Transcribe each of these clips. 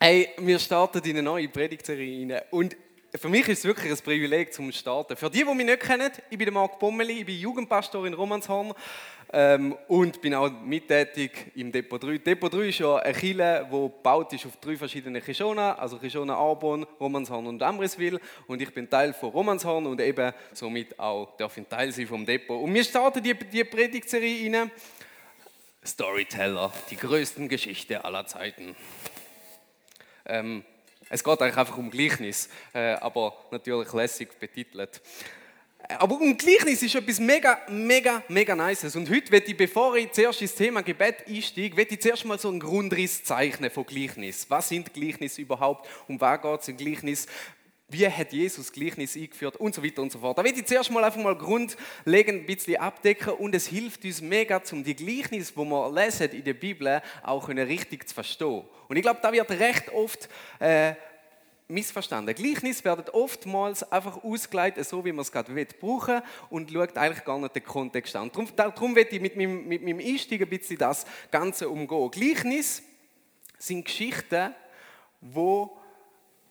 Hey, wir starten in eine neue Predigtserie rein. Und für mich ist es wirklich ein Privileg zum Starten. Für die, die mich nicht kennen, ich bin Marc Bommeli, ich bin Jugendpastor in Romanshorn ähm, und bin auch mittätig im Depot 3. Depot 3 ist ja eine Kirche, die gebaut ist auf drei verschiedene Kishona, also Kishona Arbon, Romanshorn und Amriswil. Und ich bin Teil von Romanshorn und eben somit auch darf ich Teil sein vom Depot. Und wir starten die, die Predigtserie rein. Storyteller, die größten Geschichte aller Zeiten. Ähm, es geht eigentlich einfach um Gleichnis, äh, aber natürlich lässig betitelt. Aber um Gleichnis ist etwas mega, mega, mega Nices. Und heute werde ich, bevor ich zuerst ins Thema Gebet einsteige, werde ich zuerst mal so einen Grundriss zeichnen von Gleichnis. Was sind Gleichnis überhaupt? Um was geht es in Gleichnis? Wie hat Jesus Gleichnis eingeführt und so weiter und so fort. Da werde ich zuerst mal einfach mal grundlegend ein bisschen abdecken und es hilft uns mega, um die Gleichnis, wo wir lesen in der Bibel, auch richtig zu verstehen. Und ich glaube, da wird recht oft äh, missverstanden. Gleichnis werden oftmals einfach ausgeleitet, so wie man es gerade brauchen und schaut eigentlich gar nicht den Kontext an. Darum, darum werde ich mit meinem, mit meinem Einstieg ein bisschen das Ganze umgehen. Gleichnis sind Geschichten, wo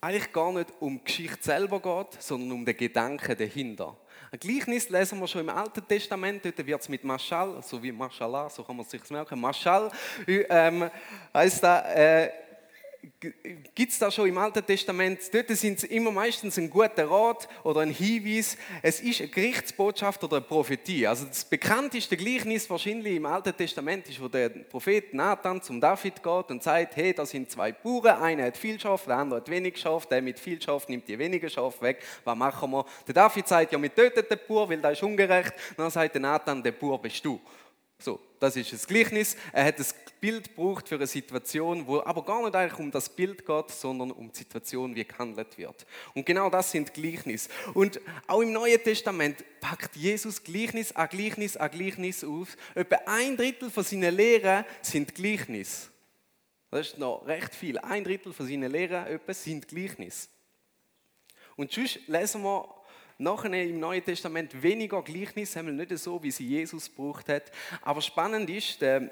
eigentlich gar nicht um die Geschichte selber geht, sondern um den Gedanken dahinter. Ein Gleichnis lesen wir schon im Alten Testament, dort wird es mit Maschal, so wie Maschallah, so kann man es sich merken, Maschal ähm, heißt da, äh, gibt es da schon im Alten Testament, dort sind es immer meistens ein guter Rat oder ein Hinweis. Es ist eine Gerichtsbotschaft oder eine Prophetie. Also das bekannteste Gleichnis wahrscheinlich im Alten Testament ist, wo der Prophet Nathan zum David geht und sagt, hey, da sind zwei Bauern, einer hat viel Schaf, der andere hat wenig Schaf, der mit viel Schaf nimmt die weniger Schaf weg. Was machen wir? Der David sagt, ja, wir töten den Bauer, weil der ist ungerecht. dann sagt der Nathan, der Bauer bist du. So, das ist das Gleichnis. Er hat das Bild gebraucht für eine Situation, wo aber gar nicht eigentlich um das Bild geht, sondern um die Situation, wie gehandelt wird. Und genau das sind Gleichnis. Und auch im Neuen Testament packt Jesus Gleichnis an Gleichnis an Gleichnis auf. Etwa ein Drittel von seinen Lehren sind Gleichnis. Das ist noch recht viel. Ein Drittel von seinen Lehren sind Gleichnis. Und sonst lesen wir Nachher im Neuen Testament weniger Gleichnis, haben wir nicht so, wie sie Jesus gebraucht hat. Aber spannend ist, der,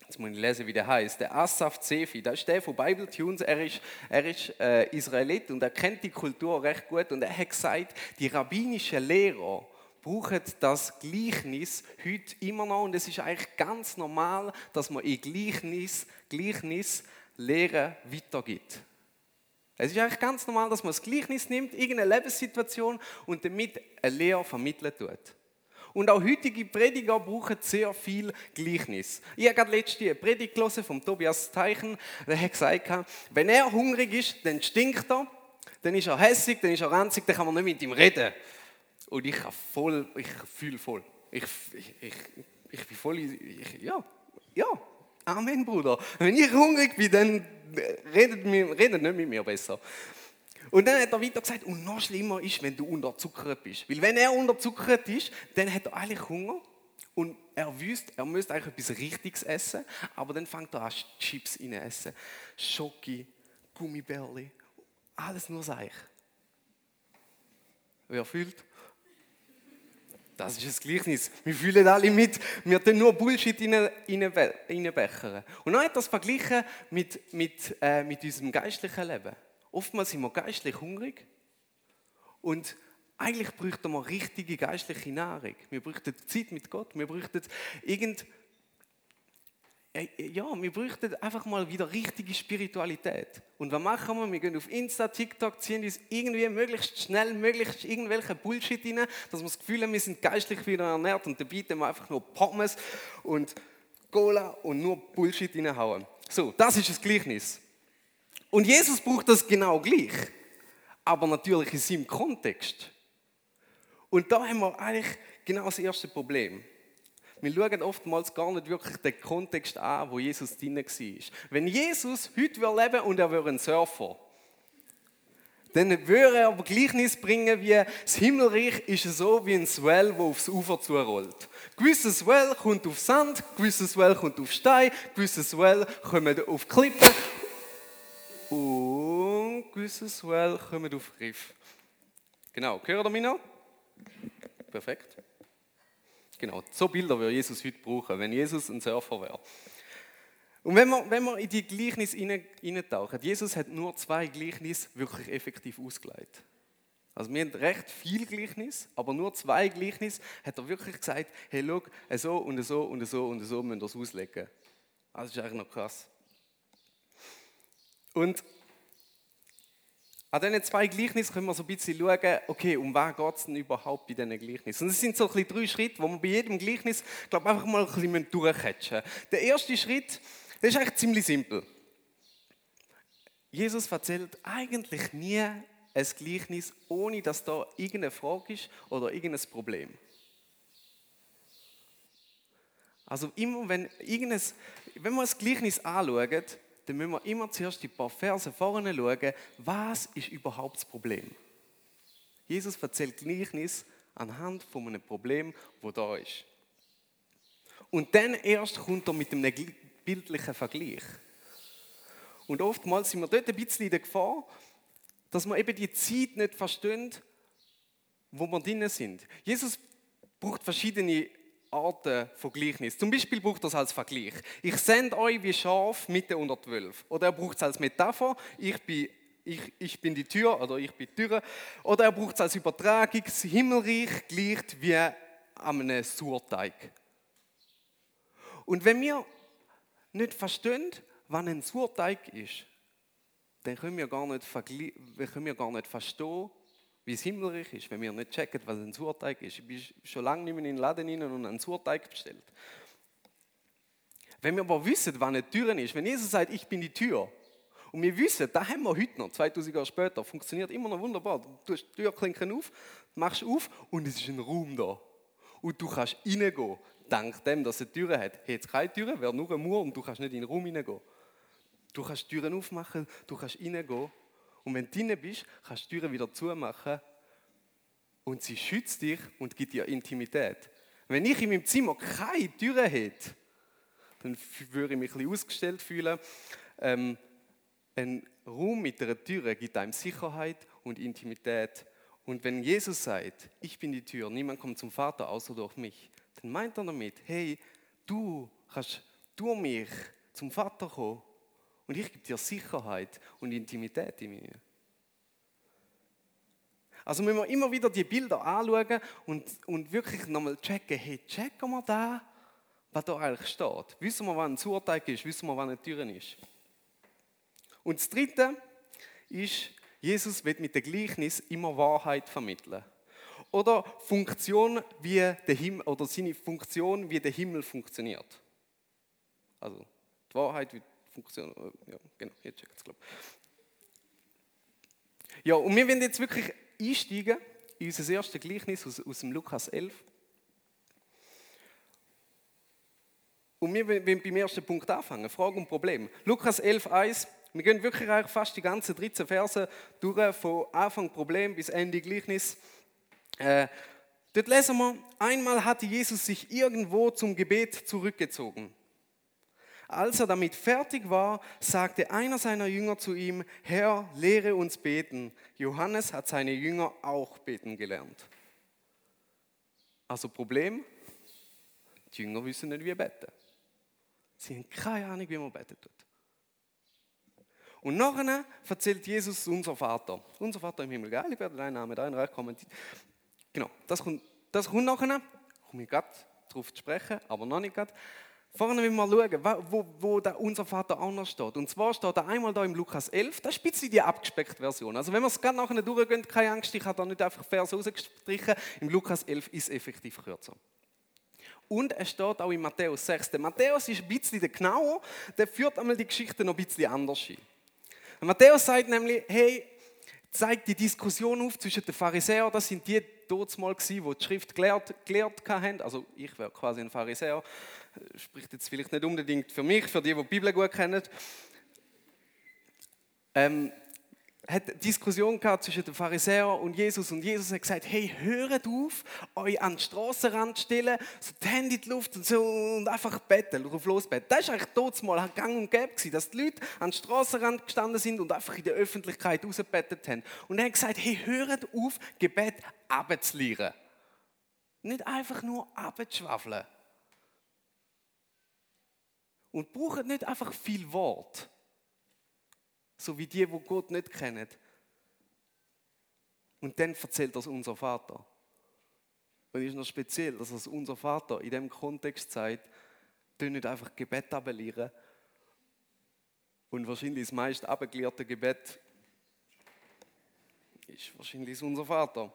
jetzt muss ich lesen, wie der heißt, der Asaf Zefi, das ist der von Bible Tunes, er ist, er ist äh, Israelit und er kennt die Kultur recht gut und er hat gesagt, die rabbinischen Lehrer, brauchen das Gleichnis heute immer noch und es ist eigentlich ganz normal, dass man in Gleichnis, Gleichnis Lehre weitergibt. Es ist eigentlich ganz normal, dass man das Gleichnis nimmt, irgendeine Lebenssituation und damit eine Lehre vermitteln tut. Und auch heutige Prediger brauchen sehr viel Gleichnis. Ich habe gerade letzte eine Predigt gelesen von Tobias Teichen, der hat gesagt, wenn er hungrig ist, dann stinkt er, dann ist er hässig, dann ist er ranzig, dann kann man nicht mit ihm reden. Und ich voll, ich fühle voll. Ich, ich, ich, ich bin voll, ich, ja, ja, Amen, Bruder. Wenn ich hungrig bin, dann redet, redet nicht mit mir besser. Und dann hat er weiter gesagt, und noch schlimmer ist, wenn du unterzuckert bist. Weil wenn er unterzuckert ist, dann hat er eigentlich Hunger und er wüsste, er müsste eigentlich etwas Richtiges essen, aber dann fängt er an, Chips rein essen. Schoki, Gummibärli, alles nur Seich. Wer fühlt? Das ist das Gleichnis. Wir fühlen alle mit. Wir tun nur Bullshit reinbechern. Und dann hat das verglichen mit, mit, äh, mit unserem geistlichen Leben. Oftmals sind wir geistlich hungrig und eigentlich bräuchten wir richtige geistliche Nahrung. Wir bräuchten Zeit mit Gott. Wir bräuchten irgend ja, wir bräuchten einfach mal wieder richtige Spiritualität. Und was machen wir? Wir gehen auf Insta, TikTok, ziehen uns irgendwie möglichst schnell, möglichst irgendwelche Bullshit rein, dass wir das Gefühl haben, wir sind geistlich wieder ernährt und bieten wir einfach nur Pommes und Cola und nur Bullshit reinhauen. So, das ist das Gleichnis. Und Jesus braucht das genau gleich, aber natürlich in seinem Kontext. Und da haben wir eigentlich genau das erste Problem wir schauen oftmals gar nicht wirklich den Kontext an, wo Jesus drin war. Wenn Jesus heute leben und er wäre ein Surfer, dann würde er aber Gleichnis bringen, wie das Himmelreich ist so wie ein Swell, das aufs Ufer zurollt. Gewisses Swell kommt auf Sand, gewisses Swell kommt auf Stein, gewisses Swell kommt auf Klippen und gewisses Swell kommt auf Riff. Genau, hört ihr mich noch? Perfekt. Genau, so Bilder würde Jesus heute brauchen, wenn Jesus ein Surfer wäre. Und wenn wir, wenn wir in die Gleichnis eintauchen, Jesus hat nur zwei Gleichnis wirklich effektiv ausgelegt. Also wir haben recht viel Gleichnis, aber nur zwei Gleichnis hat er wirklich gesagt, hey, schau, so und so und so und so müssen wir das auslegen. Das ist eigentlich noch krass. Und an diesen zwei Gleichnissen können wir so ein bisschen schauen, okay, um was geht es denn überhaupt bei diesen Gleichnissen? Und es sind so ein bisschen drei Schritte, wo wir bei jedem Gleichnis, glaube einfach mal ein bisschen durchcatchen Der erste Schritt, der ist eigentlich ziemlich simpel. Jesus erzählt eigentlich nie ein Gleichnis, ohne dass da irgendeine Frage ist oder irgendein Problem. Also immer, wenn, wenn wir das Gleichnis anschauen, dann müssen wir immer zuerst die paar Verse vorne schauen, was ist überhaupt das Problem. Jesus erzählt Gleichnis anhand von einem Problem, wo da ist. Und dann erst kommt er mit einem bildlichen Vergleich. Und oftmals sind wir dort ein bisschen in der Gefahr, dass wir eben die Zeit nicht verstehen, wo wir drinnen sind. Jesus braucht verschiedene Arten von Gleichnis. Zum Beispiel braucht er es als Vergleich. Ich sende euch wie Schaf Mitte unter zwölf. Oder er braucht es als Metapher. Ich bin, ich, ich bin die Tür oder ich bin die Tür. Oder er braucht es als Übertragung. Das Himmelreich gleicht wie einem Surteig. Und wenn wir nicht verstehen, was ein Surteig ist, dann können wir gar nicht, können wir gar nicht verstehen, wie es Himmelreich ist, wenn wir nicht checken, was ein Surteig ist. Ich bin schon lange nicht mehr in den Laden rein und einen Surteig bestellt. Wenn wir aber wissen, was eine Tür ist, wenn Jesus sagt, ich bin die Tür, und wir wissen, da haben wir heute noch, 2000 Jahre später, funktioniert immer noch wunderbar. Du hast die Türklinken auf, machst auf und es ist ein Raum da. Und du kannst reingehen, dank dem, dass es Türen hat. Hat es keine Türen, wäre nur ein Mauer und du kannst nicht in den Raum reingehen. Du kannst Türen aufmachen, du kannst reingehen und wenn du drin bist, kannst du die Türen wieder zumachen und sie schützt dich und gibt dir Intimität. Wenn ich in meinem Zimmer keine Türen hätte, dann würde ich mich ein ausgestellt fühlen. Ähm, ein Raum mit einer Tür gibt einem Sicherheit und Intimität. Und wenn Jesus sagt, ich bin die Tür, niemand kommt zum Vater außer durch mich, dann meint er damit, hey, du kannst durch mich zum Vater kommen und ich gebe dir Sicherheit und Intimität in mir. Also müssen wir immer wieder die Bilder anschauen und, und wirklich nochmal checken, hey, checken wir da, was da eigentlich steht. Wissen wir, was ein Surteig ist, wissen wir, was eine Tür ist. Und das Dritte ist, Jesus wird mit dem Gleichnis immer Wahrheit vermitteln. Oder Funktion, wie der Himmel, oder seine Funktion, wie der Himmel funktioniert. Also die Wahrheit, wie Funktion. Äh, ja, genau, jetzt checkt es, glaube Ja, und wir werden jetzt wirklich einsteigen in unser erstes Gleichnis aus, aus dem Lukas 11. Und wir wollen beim ersten Punkt anfangen, Frage und Problem. Lukas 11, 1. Wir gehen wirklich fast die ganzen 13 Verse durch, von Anfang Problem bis Ende Gleichnis. Äh, dort lesen wir, einmal hatte Jesus sich irgendwo zum Gebet zurückgezogen. Als er damit fertig war, sagte einer seiner Jünger zu ihm, Herr, lehre uns beten. Johannes hat seine Jünger auch beten gelernt. Also Problem, die Jünger wissen nicht, wie beten. Sie haben keine Ahnung, wie man beten tut. Und nachher erzählt Jesus unser Vater. Unser Vater im Himmel, geil, ich werde deinen Namen, dein Reich kommen. Genau, das kommt, das kommt nachher. Ich komme gerade darauf zu sprechen, aber noch nicht gerade. Vorne wollen wir mal schauen, wo, wo da unser Vater anders steht. Und zwar steht er einmal da im Lukas 11, das ist ein bisschen die abgespeckte Version. Also wenn wir es gerade nachher durchgehen, keine Angst, ich habe da nicht einfach Vers rausgestrichen. Im Lukas 11 ist es effektiv kürzer. Und es steht auch in Matthäus 6. Der Matthäus ist ein bisschen der genauer, der führt einmal die Geschichte noch ein bisschen anders hin. Matthäus sagt nämlich, hey, zeigt die Diskussion auf zwischen den Pharisäern, das sind die dort mal die die Schrift gelehrt, gelehrt haben. Also ich wäre quasi ein Pharisäer spricht jetzt vielleicht nicht unbedingt für mich, für die, die die Bibel gut kennen, ähm, hat Diskussion gehabt zwischen den Pharisäern und Jesus und Jesus hat gesagt, hey, hört auf, euch an den Strassenrand stellen, so die Hände in die Luft und so und einfach beten, drauf losbeten. Das war eigentlich dort mal gang und gäbe dass die Leute an den Strassenrand gestanden sind und einfach in der Öffentlichkeit rausgebetet haben. Und er hat gesagt, hey, hört auf, Gebet abzulieren. Nicht einfach nur abzuschwafeln. Und brauchen nicht einfach viel Wort. So wie die, wo Gott nicht kennen. Und dann erzählt das unser Vater. Und es ist noch speziell, dass das unser Vater in dem Kontext sagt, tu nicht einfach Gebet abelieren. Und wahrscheinlich das meist abgelehrte Gebet ist wahrscheinlich unser Vater.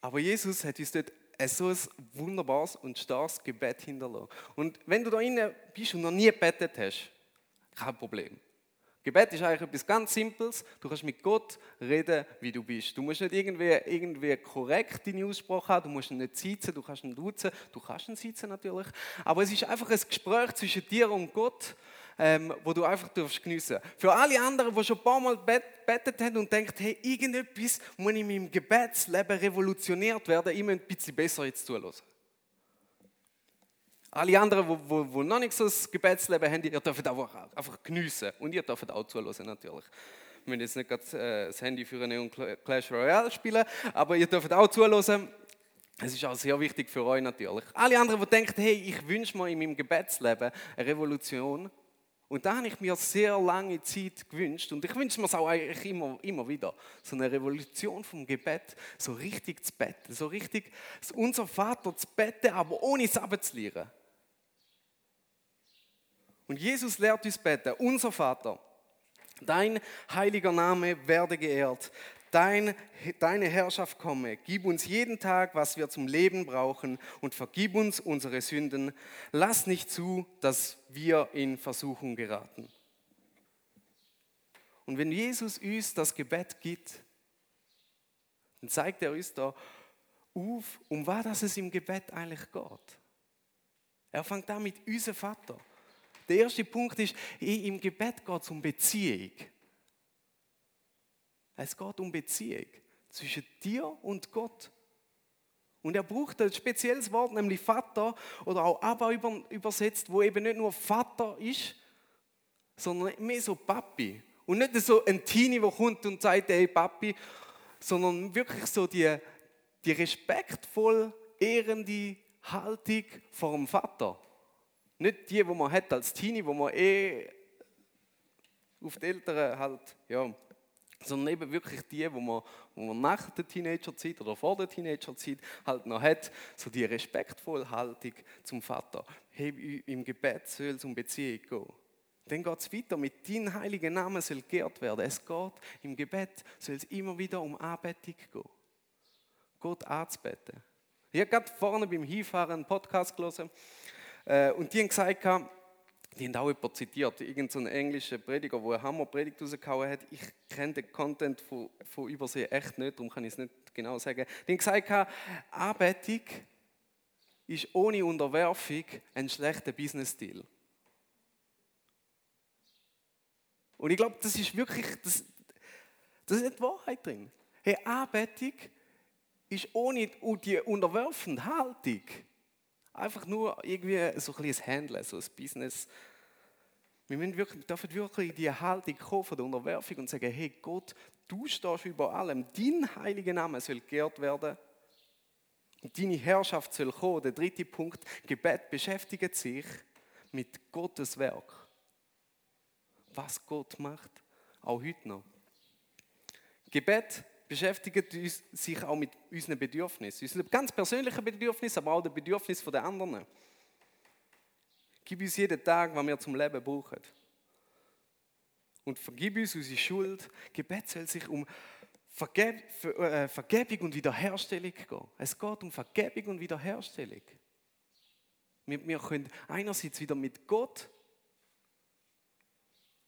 Aber Jesus hat uns dort so ein wunderbares und starkes Gebet hinterlassen. Und wenn du da innen bist und noch nie gebetet hast, kein Problem. Gebet ist eigentlich etwas ganz Simples. Du kannst mit Gott reden, wie du bist. Du musst nicht irgendwie, irgendwie korrekt deine Aussprache haben, du musst nicht sitzen, du kannst ihn duzen, du kannst ihn sitzen natürlich. Aber es ist einfach ein Gespräch zwischen dir und Gott, ähm, wo du einfach darfst geniessen. Für alle anderen, die schon ein paar Mal betet haben und denken, hey, irgendetwas muss in meinem Gebetsleben revolutioniert werden, ich muss ein bisschen besser jetzt zulassen. Alle anderen, die, noch nicht so ein Gebetsleben haben, ihr dürft einfach, einfach geniessen. Und ihr dürft auch zulassen, natürlich. Wir müssen jetzt nicht gerade äh, das Handy für eine Clash Royale spielen, aber ihr dürft auch zulassen. Es ist auch sehr wichtig für euch natürlich. Alle anderen, die denken, hey, ich wünsche mir in meinem Gebetsleben eine Revolution. Und da habe ich mir sehr lange Zeit gewünscht und ich wünsche mir es auch eigentlich immer, immer wieder. So eine Revolution vom Gebet, so richtig zu betten, so richtig unser Vater zu betten, aber ohne es abzulieren. Und Jesus lehrt uns beten, unser Vater, dein heiliger Name werde geehrt, dein, deine Herrschaft komme, gib uns jeden Tag, was wir zum Leben brauchen und vergib uns unsere Sünden. Lass nicht zu, dass wir in Versuchung geraten. Und wenn Jesus uns das Gebet gibt, dann zeigt er uns da auf, um was es im Gebet eigentlich geht. Er fängt an mit unserem Vater. Der erste Punkt ist, im Gebet geht es um Beziehung. Es geht um Beziehung zwischen dir und Gott. Und er braucht ein spezielles Wort, nämlich Vater oder auch Abba übersetzt, wo eben nicht nur Vater ist, sondern mehr so Papi. Und nicht so ein Teenie, der kommt und sagt, hey Papi, sondern wirklich so die, die respektvoll ehrende Haltung vor dem Vater. Nicht die, die man hat als Teenie, wo man eh auf die Eltern halt, ja, sondern eben wirklich die, wo man, wo man nach der Teenagerzeit oder vor der Teenagerzeit halt noch hat, so die respektvolle Haltung zum Vater. Hey, im Gebet soll es um Beziehung gehen. Dann geht es weiter, mit deinem heiligen Namen soll geehrt werden. Es geht im Gebet, soll es immer wieder um Anbetung gehen. Gott anzubeten. Ich habe gerade vorne beim Hinfahren einen Podcast gelesen äh, und die haben gesagt, die haben auch jemanden zitiert, irgendein so englischer Prediger, der eine Hammerpredigt rausgehauen hat. Ich kenne den Content von, von Übersee echt nicht, darum kann ich es nicht genau sagen. Die haben gesagt, Anbetung ist ohne Unterwerfung ein schlechter Business-Stil. Und ich glaube, das ist wirklich, das, das ist nicht die Wahrheit drin. Hey, Anbetung ist ohne die unterwerfende Haltung einfach nur irgendwie so ein bisschen Handeln, so ein Business. Wir müssen wirklich, dürfen wirklich die Haltung kommen von der Unterwerfung und sagen, hey Gott, du stehst über allem, dein heiliger Name soll geehrt werden und deine Herrschaft soll kommen. Der dritte Punkt, Gebet beschäftigt sich mit Gottes Werk. Was Gott macht, auch heute noch. Gebet beschäftigt uns, sich auch mit unseren Bedürfnissen. Unseren ganz persönlichen Bedürfnissen, aber auch den Bedürfnissen der anderen. Gib uns jeden Tag, was wir zum Leben brauchen. Und vergib uns unsere Schuld. Gebet soll sich um Vergeb äh, Vergebung und Wiederherstellung gehen. Es geht um Vergebung und Wiederherstellung. Wir, wir können einerseits wieder mit Gott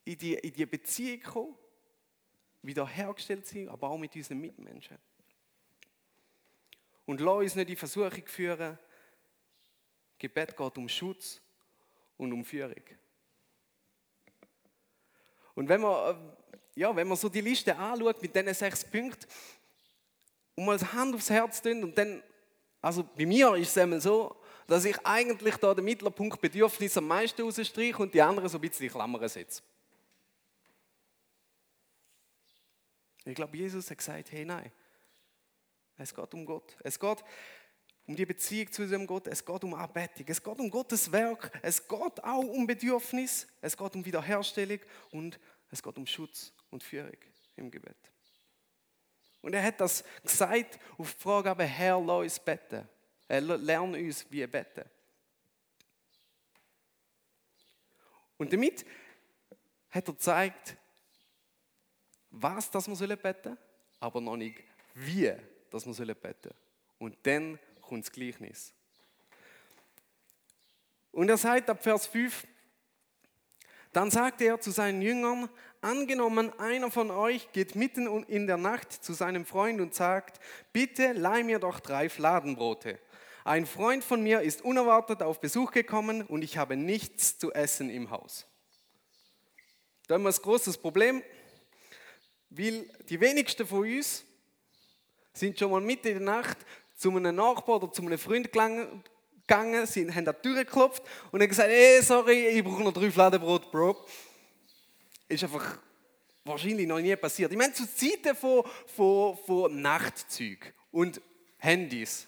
in die, in die Beziehung kommen wiederhergestellt sind, aber auch mit unseren Mitmenschen. Und lass uns nicht in Versuchung führen. Gebet geht um Schutz und um Führung. Und wenn man, äh, ja, wenn man so die Liste anschaut mit diesen sechs Punkten und mal das Hand aufs Herz tun und dann, also bei mir ist es einmal so, dass ich eigentlich da den Mittelpunkt Bedürfnis am meisten rausstreiche und die anderen so ein bisschen in Klammern setze. Ich glaube, Jesus hat gesagt, hey nein, es geht um Gott. Es geht um die Beziehung zu diesem Gott, es geht um Anbetung, es geht um Gottes Werk, es geht auch um Bedürfnis, es geht um Wiederherstellung und es geht um Schutz und Führung im Gebet. Und er hat das gesagt auf die Frage, aber Herr, lass uns beten. Er lernt uns, wie er beten. Und damit hat er gezeigt, was das wir beten sollen, aber noch nicht wie das wir beten sollen. Und dann kommt das Gleichnis. Und er sagt ab Vers 5, dann sagte er zu seinen Jüngern, angenommen einer von euch geht mitten in der Nacht zu seinem Freund und sagt, bitte leih mir doch drei Fladenbrote. Ein Freund von mir ist unerwartet auf Besuch gekommen und ich habe nichts zu essen im Haus. Da haben wir ein großes Problem, weil die wenigsten von uns sind schon mal mitten in der Nacht zu einem Nachbar oder zu einem Freund gegangen, sind, haben an die Tür geklopft und haben gesagt, hey, sorry, ich brauche noch drei Fladenbrot, Bro. Ist einfach wahrscheinlich noch nie passiert. Ich meine, zu Zeiten von, von, von Nachtzeug und Handys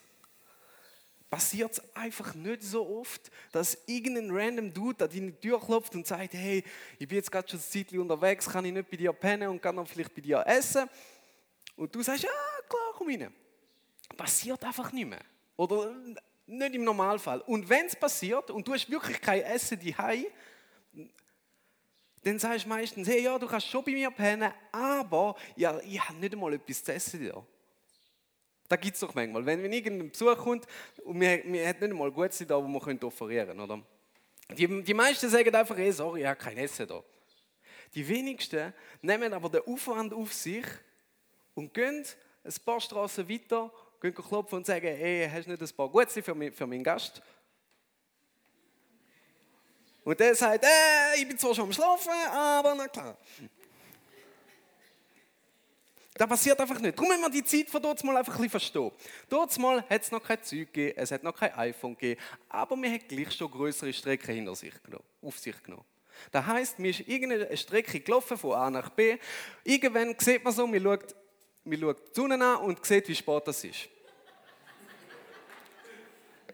passiert es einfach nicht so oft, dass irgendein random Dude an deine Tür klopft und sagt, hey, ich bin jetzt gerade schon ein Zeit unterwegs, kann ich nicht bei dir pennen und kann dann vielleicht bei dir essen? Und du sagst, ja, klar, komm rein passiert einfach nicht mehr. Oder nicht im Normalfall. Und wenn es passiert und du hast wirklich kein Essen daheim, dann sagst du meistens, hey, ja, du kannst schon bei mir pennen, aber ja, ich habe nicht einmal etwas zu essen da. Da gibt es doch manchmal. Wenn, wenn irgendein Besuch kommt und wir, wir haben nicht einmal Gutes da, wo wir offerieren können, oder? Die, die meisten sagen einfach, hey, sorry, ich habe kein Essen da. Die wenigsten nehmen aber den Aufwand auf sich und gehen ein paar Straßen weiter gehen klopfen und sagen, hey, hast du nicht ein paar Gutste für, für meinen Gast? Und der sagt, äh, ich bin zwar schon am Schlafen, aber na klar. Das passiert einfach nicht. Darum müssen wir die Zeit von dort mal einfach ein bisschen verstehen. Dort mal hat es noch kein Zeug gegeben, es hat noch kein iPhone gegeben, aber wir haben gleich schon größere Strecken hinter sich genommen, auf sich genommen. Das heisst, mir ist irgendeine Strecke gelaufen von A nach B. Irgendwann sieht man so, man schaut man schaut die Sonne an und sieht, wie spät das ist.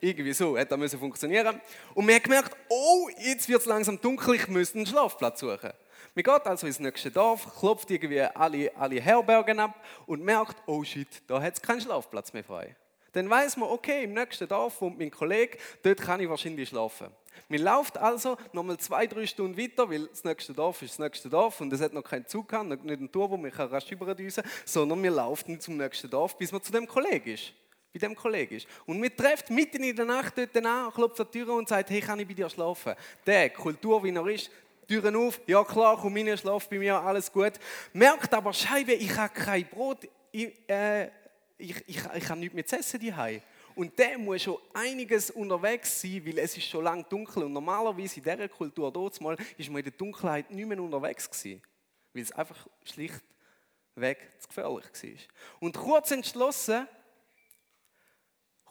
Irgendwie so hat das funktionieren. Und man hat gemerkt, oh, jetzt wird es langsam dunkel, ich müsste einen Schlafplatz suchen. Man geht also ins nächste Dorf, klopft irgendwie alle, alle Herbergen ab und merkt, oh shit, da hat es keinen Schlafplatz mehr frei. Dann weiß man, okay, im nächsten Dorf wohnt mein Kollege, dort kann ich wahrscheinlich schlafen. Man läuft also nochmal zwei, drei Stunden weiter, weil das nächste Dorf ist das nächste Dorf und es hat noch keinen Zug gehabt, nicht einen Tour, wo man rasch überdüsen kann, sondern wir laufen zum nächsten Dorf, bis man zu dem Kollegen ist. Bei dem Kollegen ist. Und wir treffen mitten in der Nacht dort an, klopft an die Tür und sagt, hey, kann ich bei dir schlafen? Der, Kultur, wie er ist, Türen auf, ja klar, komm rein, schlaf bei mir, alles gut. Merkt aber, Scheibe, ich habe kein Brot, ich, äh, ich, ich, ich habe nichts mehr zu essen daheim. Und der muss schon einiges unterwegs sein, weil es ist schon lange dunkel. Und normalerweise in dieser Kultur dort mal ist man in der Dunkelheit nicht mehr unterwegs gewesen, weil es einfach schlichtweg zu gefährlich war. Und kurz entschlossen,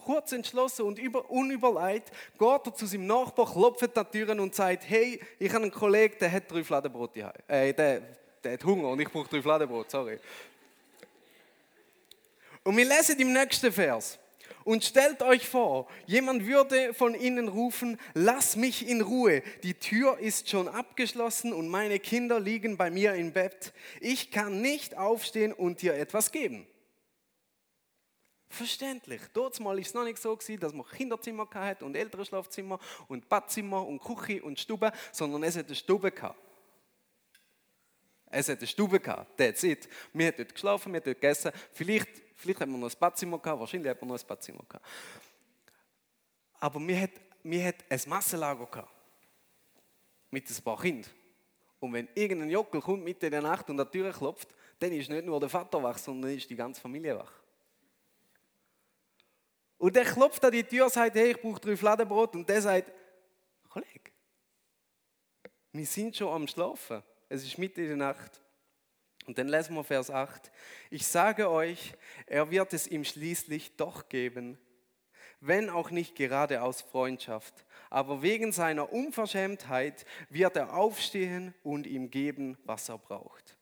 kurz entschlossen und über, unüberlegt geht er zu seinem Nachbar, klopft an die Türen und sagt, hey, ich habe einen Kollegen, der hat drei Fladenbrot. Äh, der, der hat Hunger und ich brauche drei Fladenbrot, sorry. Und wir lesen im nächsten Vers. Und stellt euch vor, jemand würde von ihnen rufen, lass mich in Ruhe, die Tür ist schon abgeschlossen und meine Kinder liegen bei mir im Bett. Ich kann nicht aufstehen und dir etwas geben. Verständlich. Dort mal ist es noch nicht so gewesen, dass man Kinderzimmer hatte und ältere Schlafzimmer und Badzimmer und Küche und Stube, sondern es hat eine Stube gehabt. Es hat eine Stube gehabt, that's it. Wir haben dort geschlafen, wir haben dort gegessen. Vielleicht, vielleicht haben wir noch ein Badzimmer gehabt, wahrscheinlich hat man noch ein Badzimmer gehabt. Aber wir hatten wir hat ein Massenlager gehabt. Mit ein paar Kindern. Und wenn irgendein Jockel kommt mitten in der Nacht und an die Tür klopft, dann ist nicht nur der Vater wach, sondern ist die ganze Familie wach. Und der klopft an die Tür und sagt, hey, ich brauche drei Fladenbrot. Und der sagt, Kollege, wir sind schon am Schlafen. Es ist mitten in der Nacht. Und dann lesen wir Vers 8. Ich sage euch, er wird es ihm schließlich doch geben, wenn auch nicht gerade aus Freundschaft. Aber wegen seiner Unverschämtheit wird er aufstehen und ihm geben, was er braucht.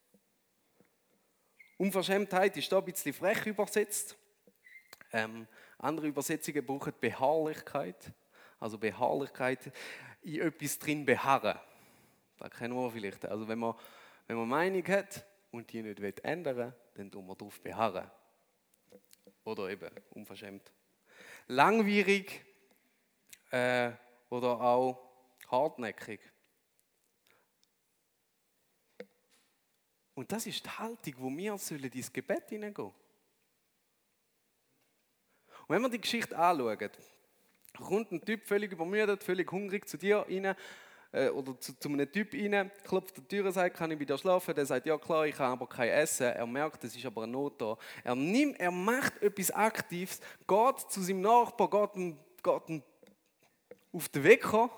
Unverschämtheit ist da ein bisschen frech übersetzt. Ähm, Andere Übersetzungen brauchen Beharrlichkeit. Also Beharrlichkeit in etwas drin beharren. Das kennen wir vielleicht. Also wenn man, wenn man Meinung hat und die nicht ändern will, dann tun wir darauf beharren. Oder eben unverschämt. Langwierig äh, oder auch hartnäckig. Und das ist die Haltung, wo wir sollen ins Gebet hineingehen. Und wenn wir die Geschichte anschauen, kommt ein Typ völlig übermüdet, völlig hungrig zu dir rein äh, oder zu, zu, einem Typ rein, klopft die Tür und sagt, kann ich wieder schlafen? Der sagt, ja klar, ich habe aber kein Essen. Er merkt, es ist aber eine Not da. Er, nimmt, er macht etwas Aktives, geht zu seinem Nachbar, geht, ein, geht ein auf den kommen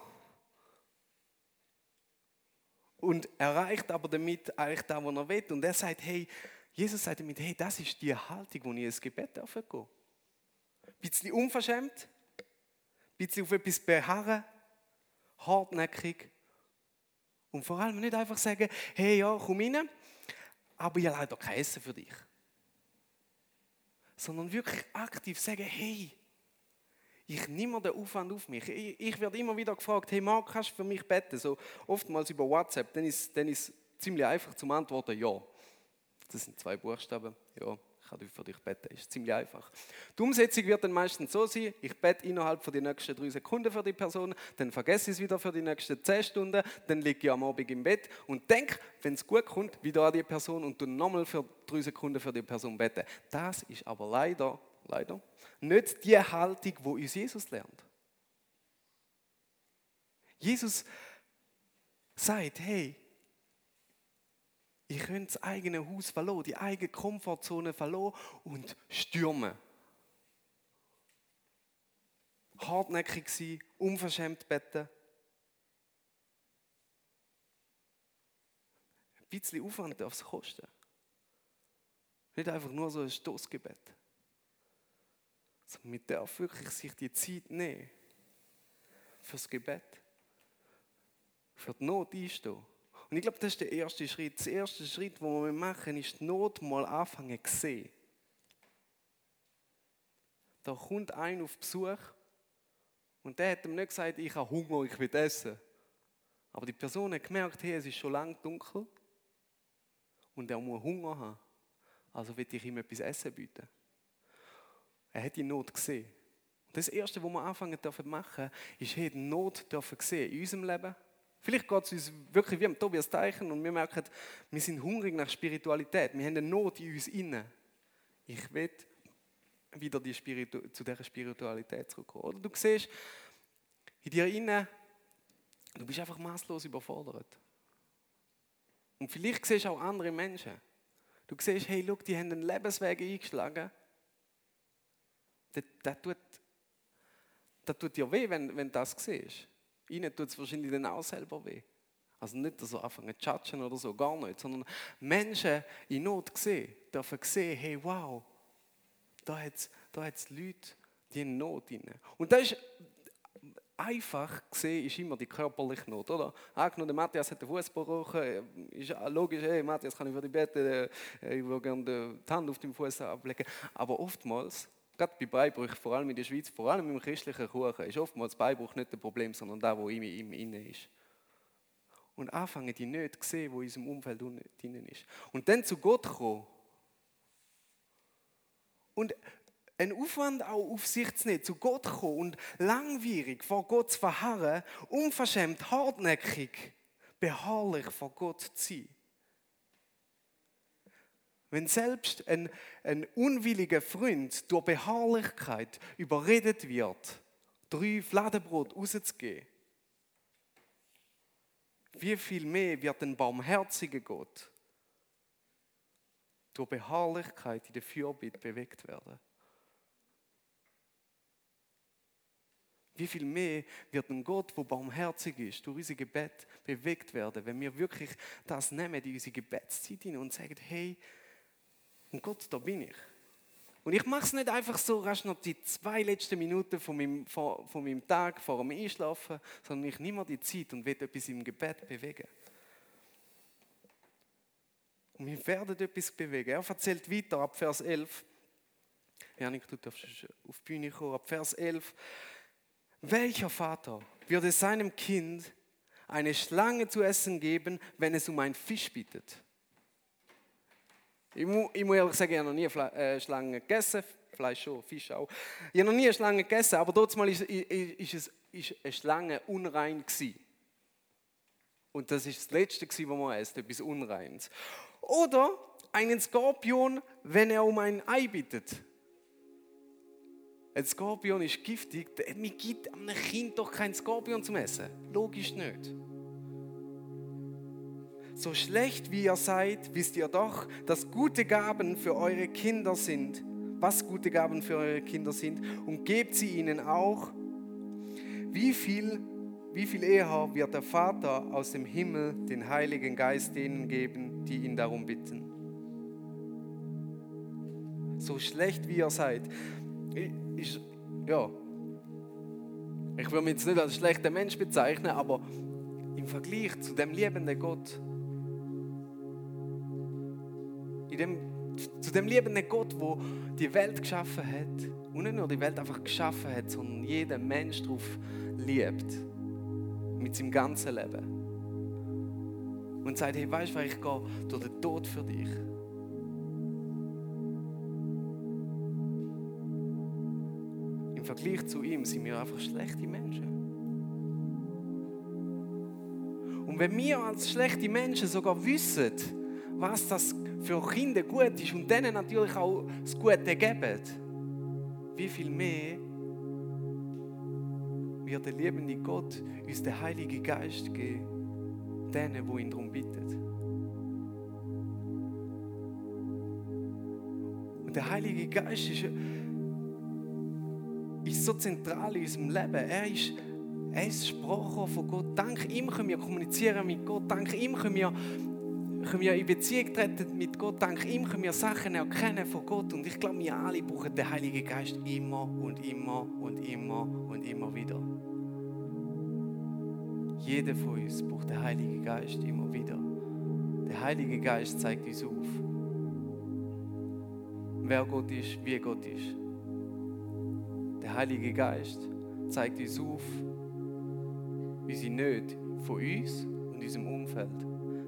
und erreicht aber damit eigentlich das, was er will. Und er sagt, hey, Jesus sagt damit, hey, das ist die Haltung, wo ich ins Gebet darf gehen. Ein bisschen unverschämt, bisschen auf etwas beharren, hartnäckig und vor allem nicht einfach sagen, hey, ja, komm rein, aber ich habe leider kein Essen für dich. Sondern wirklich aktiv sagen, hey, ich nehme den Aufwand auf mich. Ich, ich werde immer wieder gefragt, hey Marc, kannst du für mich beten? So oftmals über WhatsApp, dann ist, dann ist es ziemlich einfach zum Antworten, ja. Das sind zwei Buchstaben, ja, ich kann für dich beten, ist ziemlich einfach. Die Umsetzung wird dann meistens so sein, ich bete innerhalb von den nächsten drei Sekunden für die Person, dann vergesse ich es wieder für die nächsten zehn Stunden, dann liege ich am Abend im Bett und denke, wenn es gut kommt, wieder an die Person und du nochmal für drei Sekunden für die Person beten. Das ist aber leider leider, nicht die Haltung, wo uns Jesus lernt. Jesus sagt, hey, ich könnte das eigene Haus verloren, die eigene Komfortzone verloren und stürmen. Hartnäckig sein, unverschämt beten. Ein bisschen Aufwand darf es kosten. Nicht einfach nur so ein Stoßgebet. Also man darf wirklich sich die Zeit nehmen fürs Gebet. Für die Not einstehen. Und ich glaube, das ist der erste Schritt. Der erste Schritt, den wir machen, ist die Not mal anfangen zu sehen. Da kommt ein auf Besuch und der hat ihm nicht gesagt, ich habe Hunger, ich will essen. Aber die Person hat gemerkt, hey, es ist schon lange dunkel und er muss Hunger haben. Also will ich ihm etwas Essen bieten. Er hat die Not gesehen. Das Erste, was wir anfangen dürfen machen, ist, hey, die Not dürfen sehen in unserem Leben. Vielleicht geht es uns wirklich wie am Tobias Teichen und wir merken, wir sind hungrig nach Spiritualität. Wir haben eine Not in uns inne. Ich will wieder die Spiritu zu dieser Spiritualität zurückkommen. Oder du siehst in dir inne, du bist einfach maßlos überfordert. Und vielleicht siehst du auch andere Menschen. Du siehst, hey, look, die haben einen Lebensweg eingeschlagen das, das, tut, das tut dir weh, wenn du das siehst. Ihnen tut es wahrscheinlich dann auch selber weh. Also nicht, dass sie anfangen zu judgen oder so, gar nicht, sondern Menschen in Not sehen, dürfen sehen, hey, wow, da hat es da hat's Leute, die in Not sind. Und das ist einfach gesehen, ist immer die körperliche Not, oder? Angenommen, der Matthias hat den Fuß gebrochen, ist logisch, hey, Matthias, kann ich für dich beten, ich würde gerne die Hand auf dem Fuß ablegen. Aber oftmals gerade bei Beibruch, vor allem in der Schweiz, vor allem im christlichen Kuchen, ist oftmals Beibruch nicht das Problem, sondern da, wo in ihm innen ist. Und anfangen, die nicht zu sehen, wo in unserem Umfeld drinnen ist. Und dann zu Gott kommen. Und einen Aufwand auch auf sich zu nehmen, zu Gott kommen und langwierig vor Gott zu verharren, unverschämt, hartnäckig, beharrlich vor Gott zu sein. Wenn selbst ein, ein unwilliger Freund durch Beharrlichkeit überredet wird, drei Fladenbrot rauszugeben, wie viel mehr wird ein barmherziger Gott durch Beharrlichkeit in der Fürbitte bewegt werden? Wie viel mehr wird ein Gott, der barmherzig ist, durch unser Gebet bewegt werden, wenn wir wirklich das nehmen in unsere Gebetszeit und sagen, hey, und Gott, da bin ich. Und ich mache es nicht einfach so rasch noch die zwei letzten Minuten von meinem, von, von meinem Tag vor dem Einschlafen, sondern ich nehme die Zeit und will etwas im Gebet bewegen. Und wir werden etwas bewegen. Er erzählt weiter ab Vers 11. Janik, du darfst auf die Bühne kommen, ab Vers 11. Welcher Vater würde seinem Kind eine Schlange zu essen geben, wenn es um einen Fisch bittet? Ich muss, ich muss ehrlich sagen, ich habe noch nie eine äh, Schlange gegessen, Fleisch schon, Fisch auch. Ich habe noch nie eine Schlange gegessen, aber dort ist eine Schlange unrein gewesen. Und das ist das Letzte, was man isst, etwas Unreins. Oder einen Skorpion, wenn er um ein Ei bittet. Ein Skorpion ist giftig. Man gibt einem Kind doch kein Skorpion zum Essen. Logisch nicht. So schlecht wie ihr seid, wisst ihr doch, dass gute Gaben für eure Kinder sind. Was gute Gaben für eure Kinder sind. Und gebt sie ihnen auch. Wie viel wie viel eher wird der Vater aus dem Himmel den Heiligen Geist denen geben, die ihn darum bitten? So schlecht wie ihr seid. Ich, ja, ich will mich jetzt nicht als schlechter Mensch bezeichnen, aber im Vergleich zu dem liebenden Gott, in dem, zu dem liebenden Gott, wo die Welt geschaffen hat, und nicht nur die Welt einfach geschaffen hat, sondern jeden Mensch darauf liebt mit seinem ganzen Leben. Und sagt, hey, weißt du, ich gehe durch den Tod für dich. Im Vergleich zu ihm sind wir einfach schlechte Menschen. Und wenn wir als schlechte Menschen sogar wissen, was das für Kinder gut ist und denen natürlich auch das Gute geben, wie viel mehr wird der liebende Gott uns den Heiligen Geist geben, denen, wo ihn darum bittet. Und der Heilige Geist ist, ist so zentral in unserem Leben. Er ist, ist Sprache von Gott. Dank ihm können wir kommunizieren mit Gott. Dank ihm können wir können wir in Beziehung treten mit Gott. Dank ihm können wir Sachen erkennen von Gott. Und ich glaube, wir alle brauchen den Heiligen Geist immer und immer und immer und immer wieder. Jeder von uns braucht den Heiligen Geist immer wieder. Der Heilige Geist zeigt uns auf, wer Gott ist, wie Gott ist. Der Heilige Geist zeigt uns auf, wie sie nicht von uns und unserem Umfeld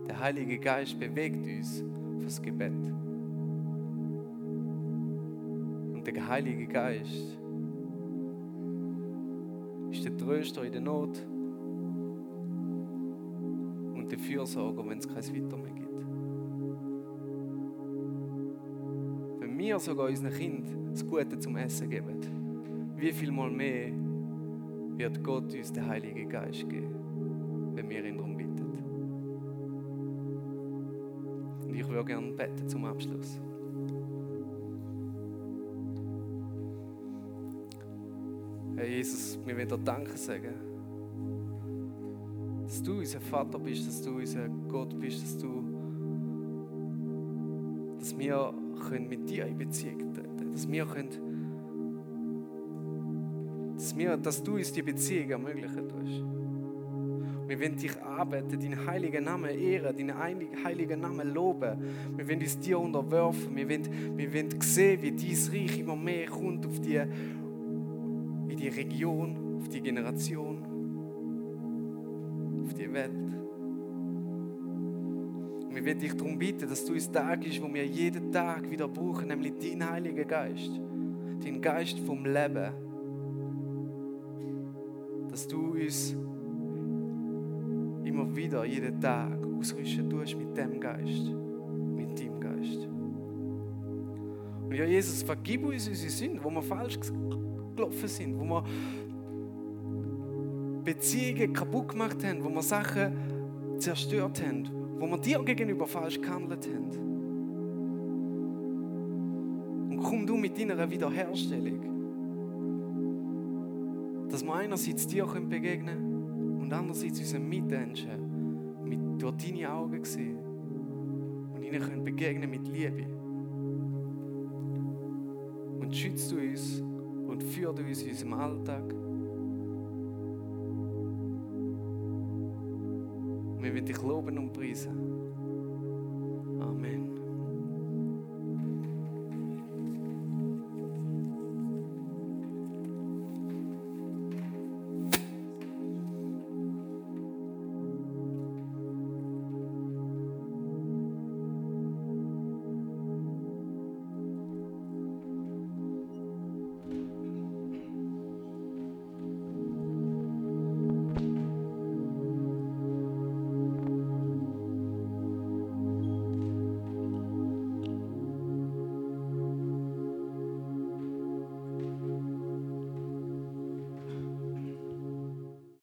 der Heilige Geist bewegt uns fürs Gebet. Und der Heilige Geist ist der Tröster in der Not und der Fürsorger, wenn es kein Weiter mehr gibt. Wenn wir sogar unseren Kindern das Gute zum Essen geben, wie viel mal mehr wird Gott uns den Heiligen Geist geben, wenn wir ihn darum würde gerne beten zum Abschluss. Herr Jesus, wir wollen dir Danke sagen, dass du unser Vater bist, dass du unser Gott bist, dass du, dass wir können mit dir in Beziehung treten, dass wir können, dass, wir, dass du uns die Beziehung ermöglichen tust. Wir wollen dich arbeiten, deinen heiligen Namen ehren, deinen heiligen Namen loben. Wir wollen uns dir unterwerfen. Wir wollen, wir wollen sehen, wie dein Reich immer mehr kommt auf die, in die Region, auf die Generation, auf die Welt. Wir wollen dich darum bitten, dass du uns Tag ist, wo wir jeden Tag wieder brauchen, nämlich deinen Heiligen Geist, den Geist vom Leben. Dass du uns immer wieder, jeden Tag ausrüsten tust mit dem Geist, mit deinem Geist. Und ja, Jesus, vergib uns unsere Sünden, wo wir falsch gelaufen sind, wo wir Beziehungen kaputt gemacht haben, wo wir Sachen zerstört haben, wo wir dir gegenüber falsch gehandelt haben. Und komm du mit deiner Wiederherstellung, dass wir einerseits dir begegnen können, und andererseits unseren Mitmenschen mit, durch deine Augen sehen und ihnen können begegnen mit Liebe. Und schützt du uns und führt uns in unserem Alltag. Und wir wollen dich loben und preisen.